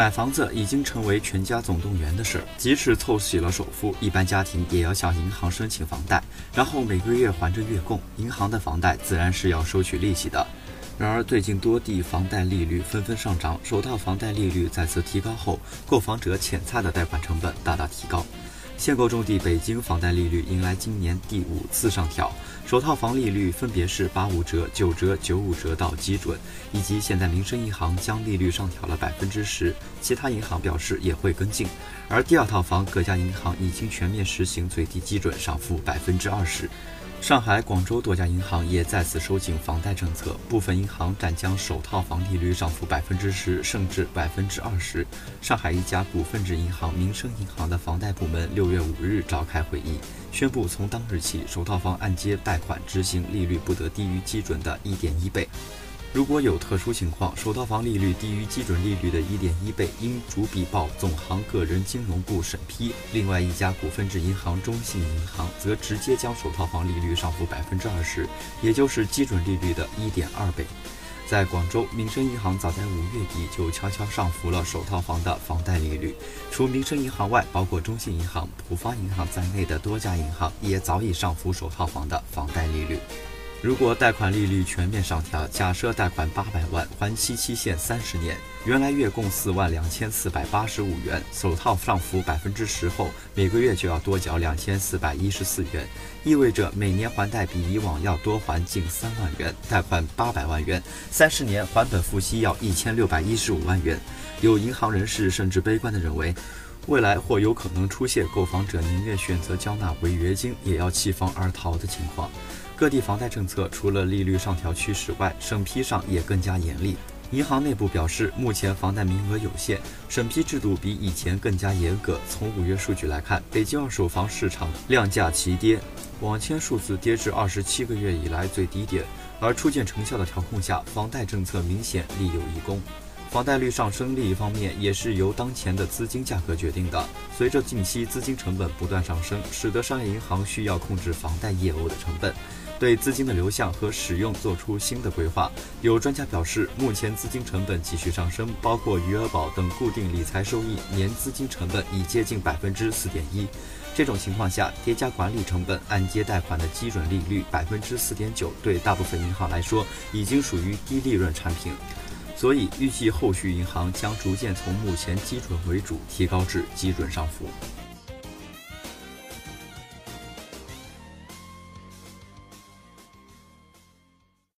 买房子已经成为全家总动员的事儿，即使凑齐了首付，一般家庭也要向银行申请房贷，然后每个月还着月供，银行的房贷自然是要收取利息的。然而，最近多地房贷利率纷纷上涨，首套房贷利率再次提高后，购房者潜在的贷款成本大大提高。限购重地北京房贷利率迎来今年第五次上调，首套房利率分别是八五折、九折、九五折到基准，以及现在民生银行将利率上调了百分之十，其他银行表示也会跟进。而第二套房，各家银行已经全面实行最低基准上浮百分之二十。上海、广州多家银行也再次收紧房贷政策，部分银行敢将首套房利率涨幅百分之十，甚至百分之二十。上海一家股份制银行民生银行的房贷部门六月五日召开会议，宣布从当日起，首套房按揭贷款执行利率不得低于基准的一点一倍。如果有特殊情况，首套房利率低于基准利率的一点一倍，应逐笔报总行个人金融部审批。另外一家股份制银行中信银行则直接将首套房利率上浮百分之二十，也就是基准利率的一点二倍。在广州，民生银行早在五月底就悄悄上浮了首套房的房贷利率。除民生银行外，包括中信银行、浦发银行在内的多家银行也早已上浮首套房的房贷利率。如果贷款利率全面上调，假设贷款八百万，还息期限三十年，原来月供四万两千四百八十五元，首套上浮百分之十后，每个月就要多缴两千四百一十四元，意味着每年还贷比以往要多还近三万元。贷款八百万元，三十年还本付息要一千六百一十五万元。有银行人士甚至悲观地认为，未来或有可能出现购房者宁愿选择交纳违约金，也要弃房而逃的情况。各地房贷政策除了利率上调趋势外，审批上也更加严厉。银行内部表示，目前房贷名额有限，审批制度比以前更加严格。从五月数据来看，北京二手房市场量价齐跌，网签数字跌至二十七个月以来最低点。而初见成效的调控下，房贷政策明显立有一功。房贷率上升，另一方面也是由当前的资金价格决定的。随着近期资金成本不断上升，使得商业银行需要控制房贷业务的成本。对资金的流向和使用做出新的规划。有专家表示，目前资金成本继续上升，包括余额宝等固定理财收益年资金成本已接近百分之四点一。这种情况下，叠加管理成本，按揭贷款的基准利率百分之四点九，对大部分银行来说已经属于低利润产品。所以，预计后续银行将逐渐从目前基准为主，提高至基准上浮。